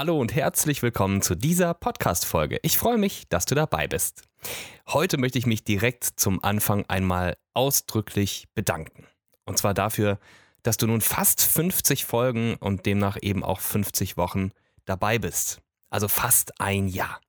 Hallo und herzlich willkommen zu dieser Podcast-Folge. Ich freue mich, dass du dabei bist. Heute möchte ich mich direkt zum Anfang einmal ausdrücklich bedanken. Und zwar dafür, dass du nun fast 50 Folgen und demnach eben auch 50 Wochen dabei bist. Also fast ein Jahr.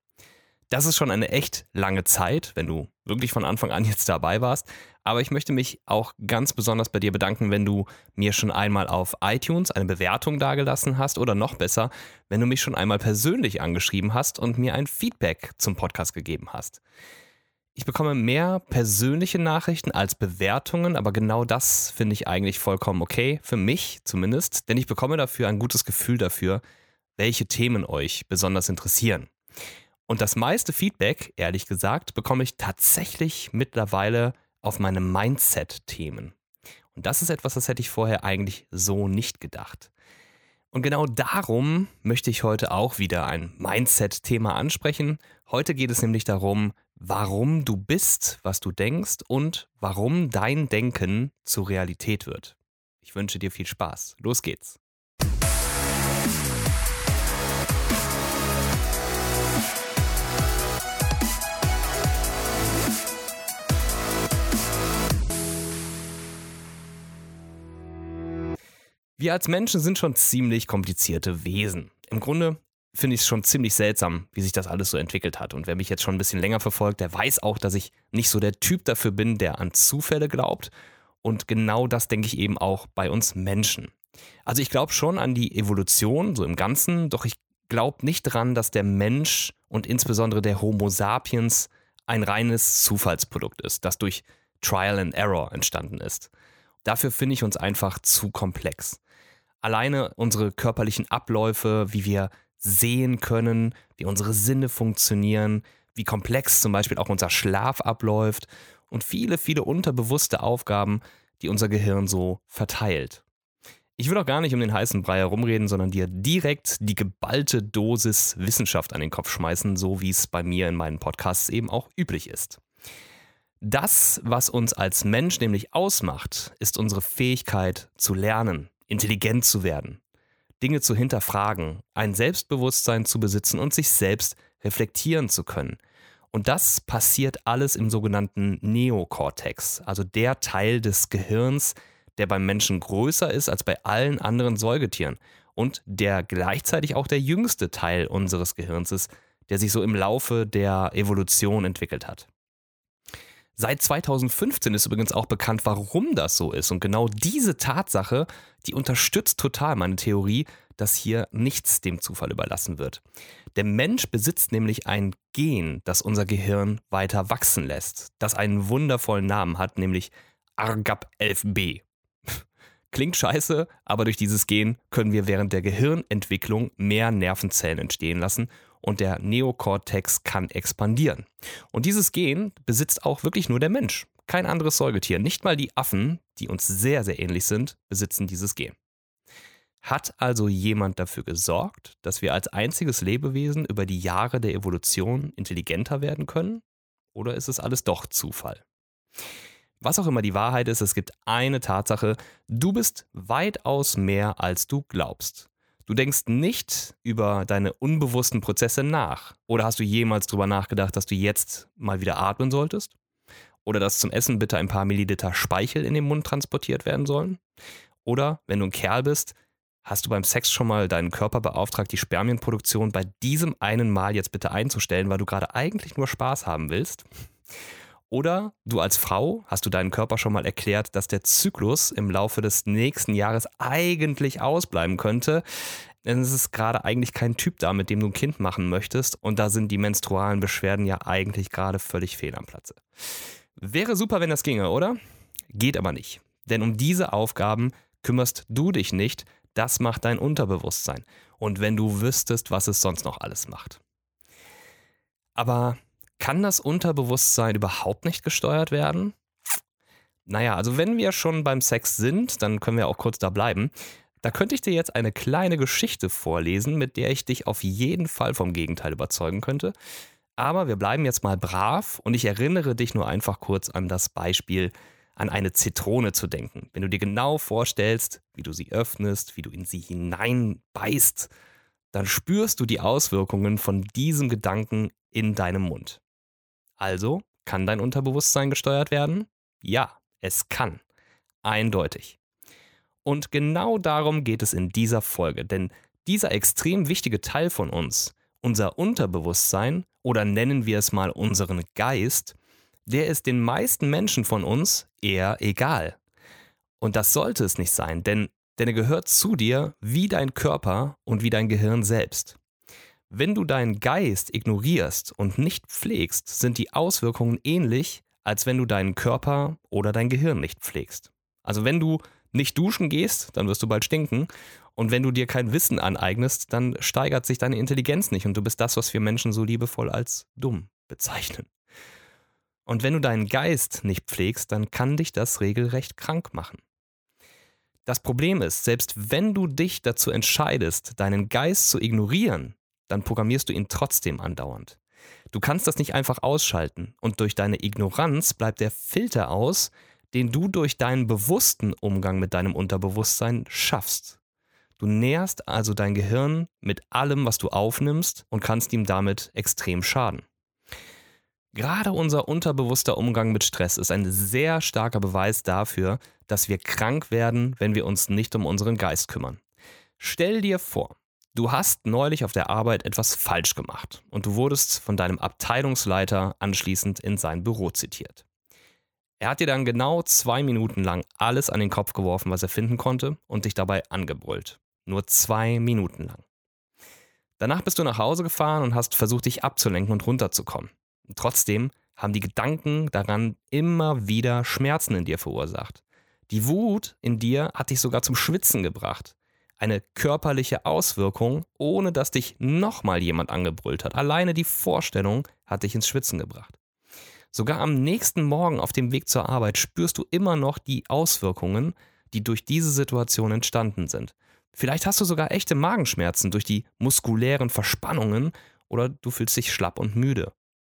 Das ist schon eine echt lange Zeit, wenn du wirklich von Anfang an jetzt dabei warst. Aber ich möchte mich auch ganz besonders bei dir bedanken, wenn du mir schon einmal auf iTunes eine Bewertung dagelassen hast oder noch besser, wenn du mich schon einmal persönlich angeschrieben hast und mir ein Feedback zum Podcast gegeben hast. Ich bekomme mehr persönliche Nachrichten als Bewertungen, aber genau das finde ich eigentlich vollkommen okay, für mich zumindest, denn ich bekomme dafür ein gutes Gefühl dafür, welche Themen euch besonders interessieren. Und das meiste Feedback, ehrlich gesagt, bekomme ich tatsächlich mittlerweile auf meine Mindset-Themen. Und das ist etwas, das hätte ich vorher eigentlich so nicht gedacht. Und genau darum möchte ich heute auch wieder ein Mindset-Thema ansprechen. Heute geht es nämlich darum, warum du bist, was du denkst und warum dein Denken zur Realität wird. Ich wünsche dir viel Spaß. Los geht's. Wir als Menschen sind schon ziemlich komplizierte Wesen. Im Grunde finde ich es schon ziemlich seltsam, wie sich das alles so entwickelt hat. Und wer mich jetzt schon ein bisschen länger verfolgt, der weiß auch, dass ich nicht so der Typ dafür bin, der an Zufälle glaubt. Und genau das denke ich eben auch bei uns Menschen. Also ich glaube schon an die Evolution, so im Ganzen, doch ich glaube nicht dran, dass der Mensch und insbesondere der Homo sapiens ein reines Zufallsprodukt ist, das durch Trial and Error entstanden ist. Dafür finde ich uns einfach zu komplex alleine unsere körperlichen Abläufe, wie wir sehen können, wie unsere Sinne funktionieren, wie komplex zum Beispiel auch unser Schlaf abläuft und viele, viele unterbewusste Aufgaben, die unser Gehirn so verteilt. Ich will auch gar nicht um den heißen Brei herumreden, sondern dir direkt die geballte Dosis Wissenschaft an den Kopf schmeißen, so wie es bei mir in meinen Podcasts eben auch üblich ist. Das, was uns als Mensch nämlich ausmacht, ist unsere Fähigkeit zu lernen, intelligent zu werden, Dinge zu hinterfragen, ein Selbstbewusstsein zu besitzen und sich selbst reflektieren zu können. Und das passiert alles im sogenannten Neokortex, also der Teil des Gehirns, der beim Menschen größer ist als bei allen anderen Säugetieren und der gleichzeitig auch der jüngste Teil unseres Gehirns ist, der sich so im Laufe der Evolution entwickelt hat. Seit 2015 ist übrigens auch bekannt, warum das so ist. Und genau diese Tatsache, die unterstützt total meine Theorie, dass hier nichts dem Zufall überlassen wird. Der Mensch besitzt nämlich ein Gen, das unser Gehirn weiter wachsen lässt, das einen wundervollen Namen hat, nämlich ARGAP11b. Klingt scheiße, aber durch dieses Gen können wir während der Gehirnentwicklung mehr Nervenzellen entstehen lassen und der Neokortex kann expandieren. Und dieses Gen besitzt auch wirklich nur der Mensch. Kein anderes Säugetier, nicht mal die Affen, die uns sehr, sehr ähnlich sind, besitzen dieses Gen. Hat also jemand dafür gesorgt, dass wir als einziges Lebewesen über die Jahre der Evolution intelligenter werden können? Oder ist es alles doch Zufall? Was auch immer die Wahrheit ist, es gibt eine Tatsache, du bist weitaus mehr, als du glaubst. Du denkst nicht über deine unbewussten Prozesse nach. Oder hast du jemals darüber nachgedacht, dass du jetzt mal wieder atmen solltest? Oder dass zum Essen bitte ein paar Milliliter Speichel in den Mund transportiert werden sollen? Oder, wenn du ein Kerl bist, hast du beim Sex schon mal deinen Körper beauftragt, die Spermienproduktion bei diesem einen Mal jetzt bitte einzustellen, weil du gerade eigentlich nur Spaß haben willst? Oder du als Frau hast du deinen Körper schon mal erklärt, dass der Zyklus im Laufe des nächsten Jahres eigentlich ausbleiben könnte. Denn es ist gerade eigentlich kein Typ da, mit dem du ein Kind machen möchtest. Und da sind die menstrualen Beschwerden ja eigentlich gerade völlig fehl am Platze. Wäre super, wenn das ginge, oder? Geht aber nicht. Denn um diese Aufgaben kümmerst du dich nicht. Das macht dein Unterbewusstsein. Und wenn du wüsstest, was es sonst noch alles macht. Aber kann das Unterbewusstsein überhaupt nicht gesteuert werden? Naja, also wenn wir schon beim Sex sind, dann können wir auch kurz da bleiben. Da könnte ich dir jetzt eine kleine Geschichte vorlesen, mit der ich dich auf jeden Fall vom Gegenteil überzeugen könnte. Aber wir bleiben jetzt mal brav und ich erinnere dich nur einfach kurz an das Beispiel, an eine Zitrone zu denken. Wenn du dir genau vorstellst, wie du sie öffnest, wie du in sie hineinbeißt, dann spürst du die Auswirkungen von diesem Gedanken in deinem Mund. Also, kann dein Unterbewusstsein gesteuert werden? Ja, es kann. Eindeutig. Und genau darum geht es in dieser Folge, denn dieser extrem wichtige Teil von uns, unser Unterbewusstsein oder nennen wir es mal unseren Geist, der ist den meisten Menschen von uns eher egal. Und das sollte es nicht sein, denn, denn er gehört zu dir wie dein Körper und wie dein Gehirn selbst. Wenn du deinen Geist ignorierst und nicht pflegst, sind die Auswirkungen ähnlich, als wenn du deinen Körper oder dein Gehirn nicht pflegst. Also wenn du nicht duschen gehst, dann wirst du bald stinken. Und wenn du dir kein Wissen aneignest, dann steigert sich deine Intelligenz nicht und du bist das, was wir Menschen so liebevoll als dumm bezeichnen. Und wenn du deinen Geist nicht pflegst, dann kann dich das regelrecht krank machen. Das Problem ist, selbst wenn du dich dazu entscheidest, deinen Geist zu ignorieren, dann programmierst du ihn trotzdem andauernd. Du kannst das nicht einfach ausschalten und durch deine Ignoranz bleibt der Filter aus, den du durch deinen bewussten Umgang mit deinem Unterbewusstsein schaffst. Du nährst also dein Gehirn mit allem, was du aufnimmst und kannst ihm damit extrem schaden. Gerade unser unterbewusster Umgang mit Stress ist ein sehr starker Beweis dafür, dass wir krank werden, wenn wir uns nicht um unseren Geist kümmern. Stell dir vor, du hast neulich auf der Arbeit etwas falsch gemacht und du wurdest von deinem Abteilungsleiter anschließend in sein Büro zitiert. Er hat dir dann genau zwei Minuten lang alles an den Kopf geworfen, was er finden konnte, und dich dabei angebrüllt. Nur zwei Minuten lang. Danach bist du nach Hause gefahren und hast versucht, dich abzulenken und runterzukommen. Trotzdem haben die Gedanken daran immer wieder Schmerzen in dir verursacht. Die Wut in dir hat dich sogar zum Schwitzen gebracht. Eine körperliche Auswirkung, ohne dass dich nochmal jemand angebrüllt hat. Alleine die Vorstellung hat dich ins Schwitzen gebracht. Sogar am nächsten Morgen auf dem Weg zur Arbeit spürst du immer noch die Auswirkungen, die durch diese Situation entstanden sind. Vielleicht hast du sogar echte Magenschmerzen durch die muskulären Verspannungen oder du fühlst dich schlapp und müde.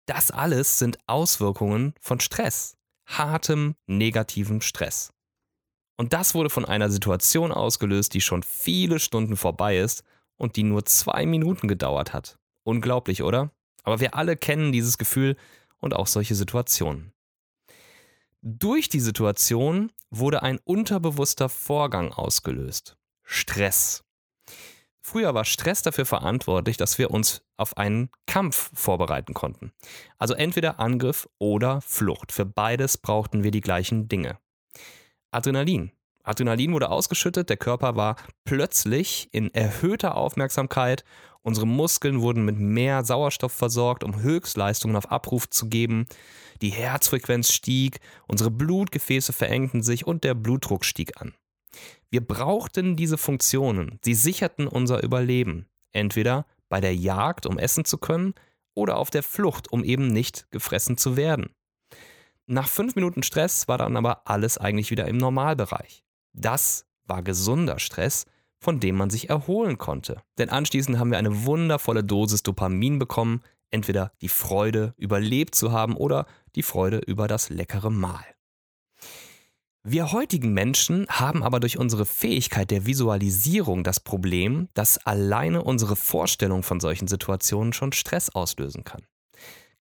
Das alles sind Auswirkungen von Stress, hartem, negativem Stress. Und das wurde von einer Situation ausgelöst, die schon viele Stunden vorbei ist und die nur zwei Minuten gedauert hat. Unglaublich, oder? Aber wir alle kennen dieses Gefühl, und auch solche Situationen. Durch die Situation wurde ein unterbewusster Vorgang ausgelöst. Stress. Früher war Stress dafür verantwortlich, dass wir uns auf einen Kampf vorbereiten konnten. Also entweder Angriff oder Flucht. Für beides brauchten wir die gleichen Dinge. Adrenalin. Adrenalin wurde ausgeschüttet, der Körper war plötzlich in erhöhter Aufmerksamkeit Unsere Muskeln wurden mit mehr Sauerstoff versorgt, um Höchstleistungen auf Abruf zu geben. Die Herzfrequenz stieg, unsere Blutgefäße verengten sich und der Blutdruck stieg an. Wir brauchten diese Funktionen. Sie sicherten unser Überleben. Entweder bei der Jagd, um essen zu können, oder auf der Flucht, um eben nicht gefressen zu werden. Nach fünf Minuten Stress war dann aber alles eigentlich wieder im Normalbereich. Das war gesunder Stress, von dem man sich erholen konnte. Denn anschließend haben wir eine wundervolle Dosis Dopamin bekommen, entweder die Freude, überlebt zu haben oder die Freude über das leckere Mahl. Wir heutigen Menschen haben aber durch unsere Fähigkeit der Visualisierung das Problem, dass alleine unsere Vorstellung von solchen Situationen schon Stress auslösen kann.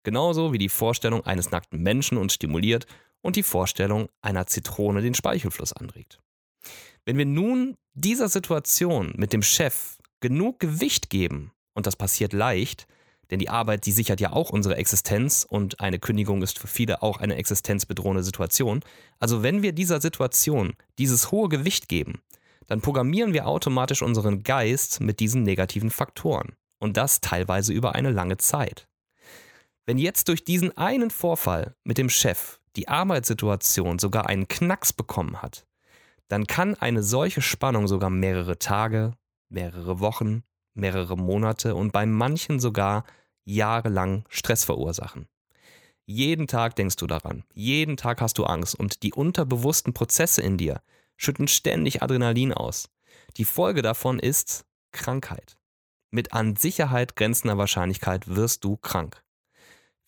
Genauso wie die Vorstellung eines nackten Menschen uns stimuliert und die Vorstellung einer Zitrone den Speichelfluss anregt. Wenn wir nun dieser Situation mit dem Chef genug Gewicht geben, und das passiert leicht, denn die Arbeit, die sichert ja auch unsere Existenz und eine Kündigung ist für viele auch eine existenzbedrohende Situation. Also wenn wir dieser Situation dieses hohe Gewicht geben, dann programmieren wir automatisch unseren Geist mit diesen negativen Faktoren. Und das teilweise über eine lange Zeit. Wenn jetzt durch diesen einen Vorfall mit dem Chef die Arbeitssituation sogar einen Knacks bekommen hat, dann kann eine solche Spannung sogar mehrere Tage, mehrere Wochen, mehrere Monate und bei manchen sogar jahrelang Stress verursachen. Jeden Tag denkst du daran, jeden Tag hast du Angst und die unterbewussten Prozesse in dir schütten ständig Adrenalin aus. Die Folge davon ist Krankheit. Mit an Sicherheit grenzender Wahrscheinlichkeit wirst du krank.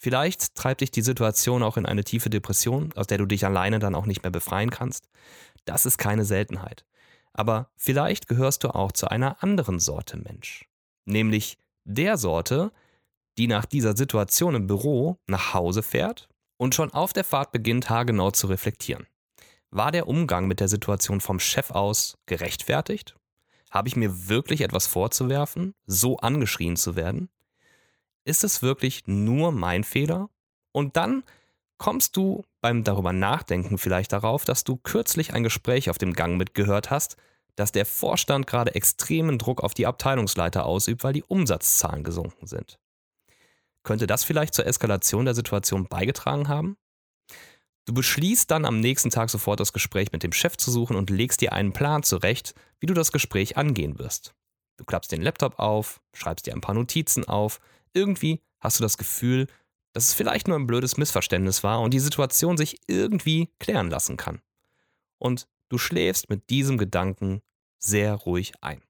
Vielleicht treibt dich die Situation auch in eine tiefe Depression, aus der du dich alleine dann auch nicht mehr befreien kannst. Das ist keine Seltenheit. Aber vielleicht gehörst du auch zu einer anderen Sorte Mensch. Nämlich der Sorte, die nach dieser Situation im Büro nach Hause fährt und schon auf der Fahrt beginnt, haargenau zu reflektieren. War der Umgang mit der Situation vom Chef aus gerechtfertigt? Habe ich mir wirklich etwas vorzuwerfen, so angeschrien zu werden? Ist es wirklich nur mein Fehler? Und dann kommst du beim darüber nachdenken vielleicht darauf, dass du kürzlich ein Gespräch auf dem Gang mitgehört hast, dass der Vorstand gerade extremen Druck auf die Abteilungsleiter ausübt, weil die Umsatzzahlen gesunken sind. Könnte das vielleicht zur Eskalation der Situation beigetragen haben? Du beschließt dann am nächsten Tag sofort das Gespräch mit dem Chef zu suchen und legst dir einen Plan zurecht, wie du das Gespräch angehen wirst. Du klappst den Laptop auf, schreibst dir ein paar Notizen auf. Irgendwie hast du das Gefühl, dass es vielleicht nur ein blödes Missverständnis war und die Situation sich irgendwie klären lassen kann. Und du schläfst mit diesem Gedanken sehr ruhig ein.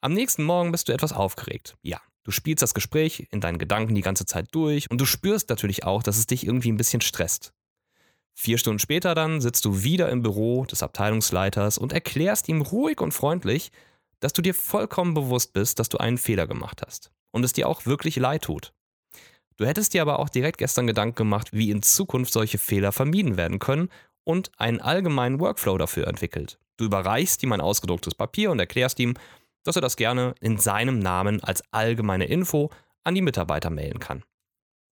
Am nächsten Morgen bist du etwas aufgeregt. Ja, Du spielst das Gespräch in deinen Gedanken die ganze Zeit durch und du spürst natürlich auch, dass es dich irgendwie ein bisschen stresst. Vier Stunden später dann sitzt du wieder im Büro des Abteilungsleiters und erklärst ihm ruhig und freundlich, dass du dir vollkommen bewusst bist, dass du einen Fehler gemacht hast und es dir auch wirklich leid tut. Du hättest dir aber auch direkt gestern Gedanken gemacht, wie in Zukunft solche Fehler vermieden werden können und einen allgemeinen Workflow dafür entwickelt. Du überreichst ihm ein ausgedrucktes Papier und erklärst ihm, dass er das gerne in seinem Namen als allgemeine Info an die Mitarbeiter mailen kann.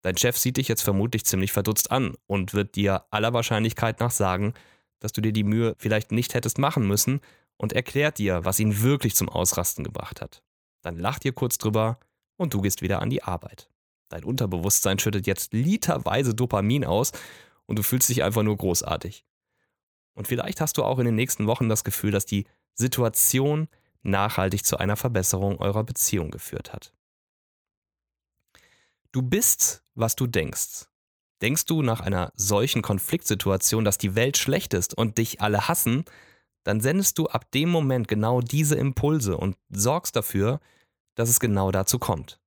Dein Chef sieht dich jetzt vermutlich ziemlich verdutzt an und wird dir aller Wahrscheinlichkeit nach sagen, dass du dir die Mühe vielleicht nicht hättest machen müssen und erklärt dir, was ihn wirklich zum Ausrasten gebracht hat. Dann lacht ihr kurz drüber und du gehst wieder an die Arbeit. Dein Unterbewusstsein schüttet jetzt literweise Dopamin aus und du fühlst dich einfach nur großartig. Und vielleicht hast du auch in den nächsten Wochen das Gefühl, dass die Situation nachhaltig zu einer Verbesserung eurer Beziehung geführt hat. Du bist, was du denkst. Denkst du nach einer solchen Konfliktsituation, dass die Welt schlecht ist und dich alle hassen, dann sendest du ab dem Moment genau diese Impulse und sorgst dafür, dass es genau dazu kommt.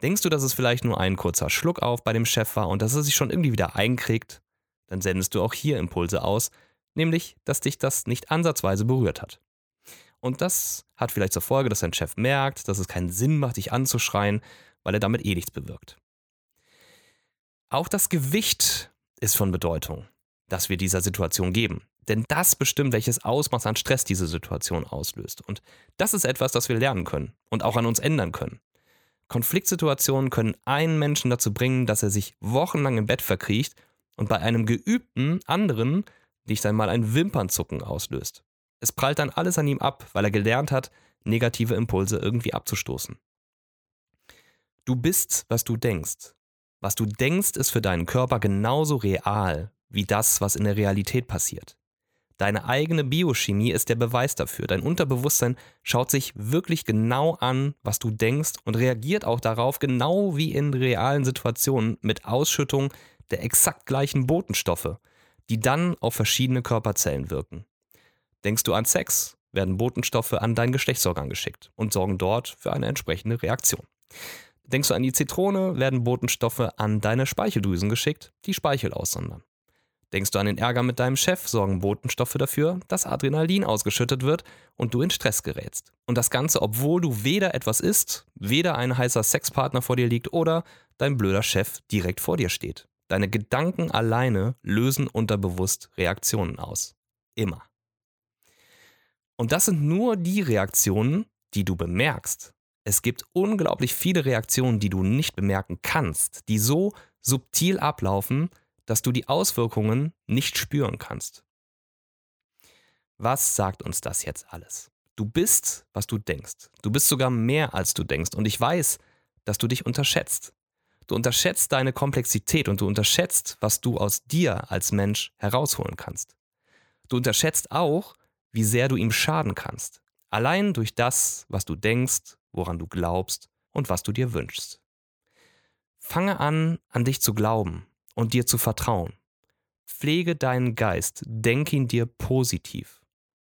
Denkst du, dass es vielleicht nur ein kurzer Schluck auf bei dem Chef war und dass er sich schon irgendwie wieder einkriegt, dann sendest du auch hier Impulse aus, nämlich, dass dich das nicht ansatzweise berührt hat. Und das hat vielleicht zur Folge, dass dein Chef merkt, dass es keinen Sinn macht, dich anzuschreien, weil er damit eh nichts bewirkt. Auch das Gewicht ist von Bedeutung, das wir dieser Situation geben. Denn das bestimmt, welches Ausmaß an Stress diese Situation auslöst. Und das ist etwas, das wir lernen können und auch an uns ändern können. Konfliktsituationen können einen Menschen dazu bringen, dass er sich wochenlang im Bett verkriecht und bei einem geübten anderen nicht einmal ein Wimpernzucken auslöst. Es prallt dann alles an ihm ab, weil er gelernt hat, negative Impulse irgendwie abzustoßen. Du bist, was du denkst. Was du denkst, ist für deinen Körper genauso real wie das, was in der Realität passiert. Deine eigene Biochemie ist der Beweis dafür. Dein Unterbewusstsein schaut sich wirklich genau an, was du denkst und reagiert auch darauf, genau wie in realen Situationen, mit Ausschüttung der exakt gleichen Botenstoffe, die dann auf verschiedene Körperzellen wirken. Denkst du an Sex, werden Botenstoffe an dein Geschlechtsorgan geschickt und sorgen dort für eine entsprechende Reaktion. Denkst du an die Zitrone, werden Botenstoffe an deine Speicheldrüsen geschickt, die Speichel aussondern. Denkst du an den Ärger mit deinem Chef, sorgen Botenstoffe dafür, dass Adrenalin ausgeschüttet wird und du in Stress gerätst. Und das Ganze, obwohl du weder etwas isst, weder ein heißer Sexpartner vor dir liegt oder dein blöder Chef direkt vor dir steht. Deine Gedanken alleine lösen unterbewusst Reaktionen aus. Immer. Und das sind nur die Reaktionen, die du bemerkst. Es gibt unglaublich viele Reaktionen, die du nicht bemerken kannst, die so subtil ablaufen, dass du die Auswirkungen nicht spüren kannst. Was sagt uns das jetzt alles? Du bist, was du denkst. Du bist sogar mehr, als du denkst. Und ich weiß, dass du dich unterschätzt. Du unterschätzt deine Komplexität und du unterschätzt, was du aus dir als Mensch herausholen kannst. Du unterschätzt auch, wie sehr du ihm schaden kannst. Allein durch das, was du denkst, woran du glaubst und was du dir wünschst. Fange an, an dich zu glauben und dir zu vertrauen. Pflege deinen Geist, denk ihn dir positiv.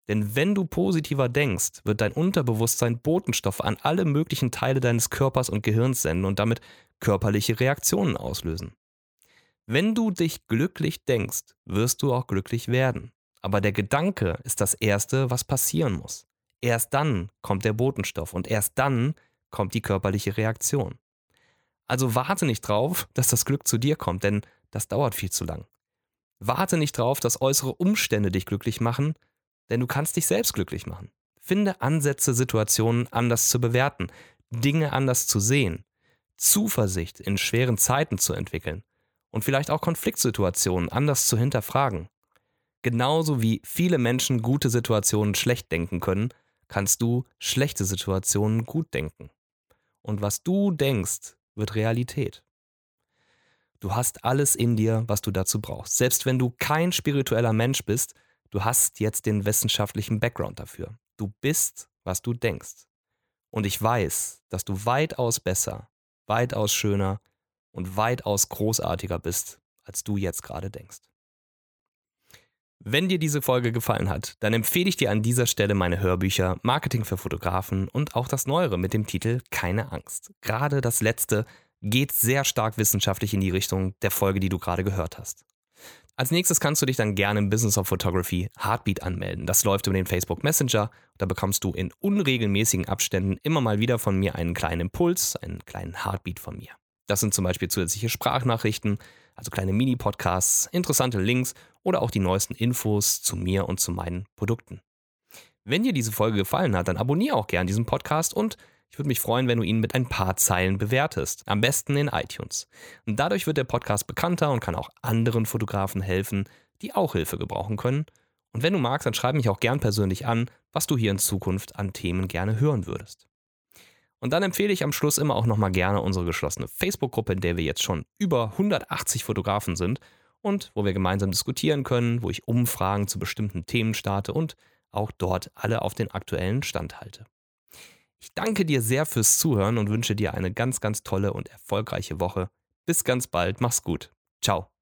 Denn wenn du positiver denkst, wird dein Unterbewusstsein Botenstoffe an alle möglichen Teile deines Körpers und Gehirns senden und damit körperliche Reaktionen auslösen. Wenn du dich glücklich denkst, wirst du auch glücklich werden. Aber der Gedanke ist das Erste, was passieren muss. Erst dann kommt der Botenstoff und erst dann kommt die körperliche Reaktion. Also warte nicht drauf, dass das Glück zu dir kommt, denn das dauert viel zu lang. Warte nicht drauf, dass äußere Umstände dich glücklich machen, denn du kannst dich selbst glücklich machen. Finde Ansätze, Situationen anders zu bewerten, Dinge anders zu sehen, Zuversicht in schweren Zeiten zu entwickeln und vielleicht auch Konfliktsituationen anders zu hinterfragen. Genauso wie viele Menschen gute Situationen schlecht denken können, kannst du schlechte Situationen gut denken. Und was du denkst, wird Realität. Du hast alles in dir, was du dazu brauchst. Selbst wenn du kein spiritueller Mensch bist, du hast jetzt den wissenschaftlichen Background dafür. Du bist, was du denkst. Und ich weiß, dass du weitaus besser, weitaus schöner und weitaus großartiger bist, als du jetzt gerade denkst. Wenn dir diese Folge gefallen hat, dann empfehle ich dir an dieser Stelle meine Hörbücher Marketing für Fotografen und auch das Neuere mit dem Titel Keine Angst. Gerade das letzte geht sehr stark wissenschaftlich in die Richtung der Folge, die du gerade gehört hast. Als nächstes kannst du dich dann gerne im Business of Photography Heartbeat anmelden. Das läuft über den Facebook Messenger. Da bekommst du in unregelmäßigen Abständen immer mal wieder von mir einen kleinen Impuls, einen kleinen Heartbeat von mir. Das sind zum Beispiel zusätzliche Sprachnachrichten, also kleine Mini-Podcasts, interessante Links oder auch die neuesten Infos zu mir und zu meinen Produkten. Wenn dir diese Folge gefallen hat, dann abonniere auch gern diesen Podcast und ich würde mich freuen, wenn du ihn mit ein paar Zeilen bewertest. Am besten in iTunes. Und dadurch wird der Podcast bekannter und kann auch anderen Fotografen helfen, die auch Hilfe gebrauchen können. Und wenn du magst, dann schreib mich auch gern persönlich an, was du hier in Zukunft an Themen gerne hören würdest. Und dann empfehle ich am Schluss immer auch nochmal gerne unsere geschlossene Facebook-Gruppe, in der wir jetzt schon über 180 Fotografen sind und wo wir gemeinsam diskutieren können, wo ich Umfragen zu bestimmten Themen starte und auch dort alle auf den aktuellen Stand halte. Ich danke dir sehr fürs Zuhören und wünsche dir eine ganz, ganz tolle und erfolgreiche Woche. Bis ganz bald, mach's gut. Ciao.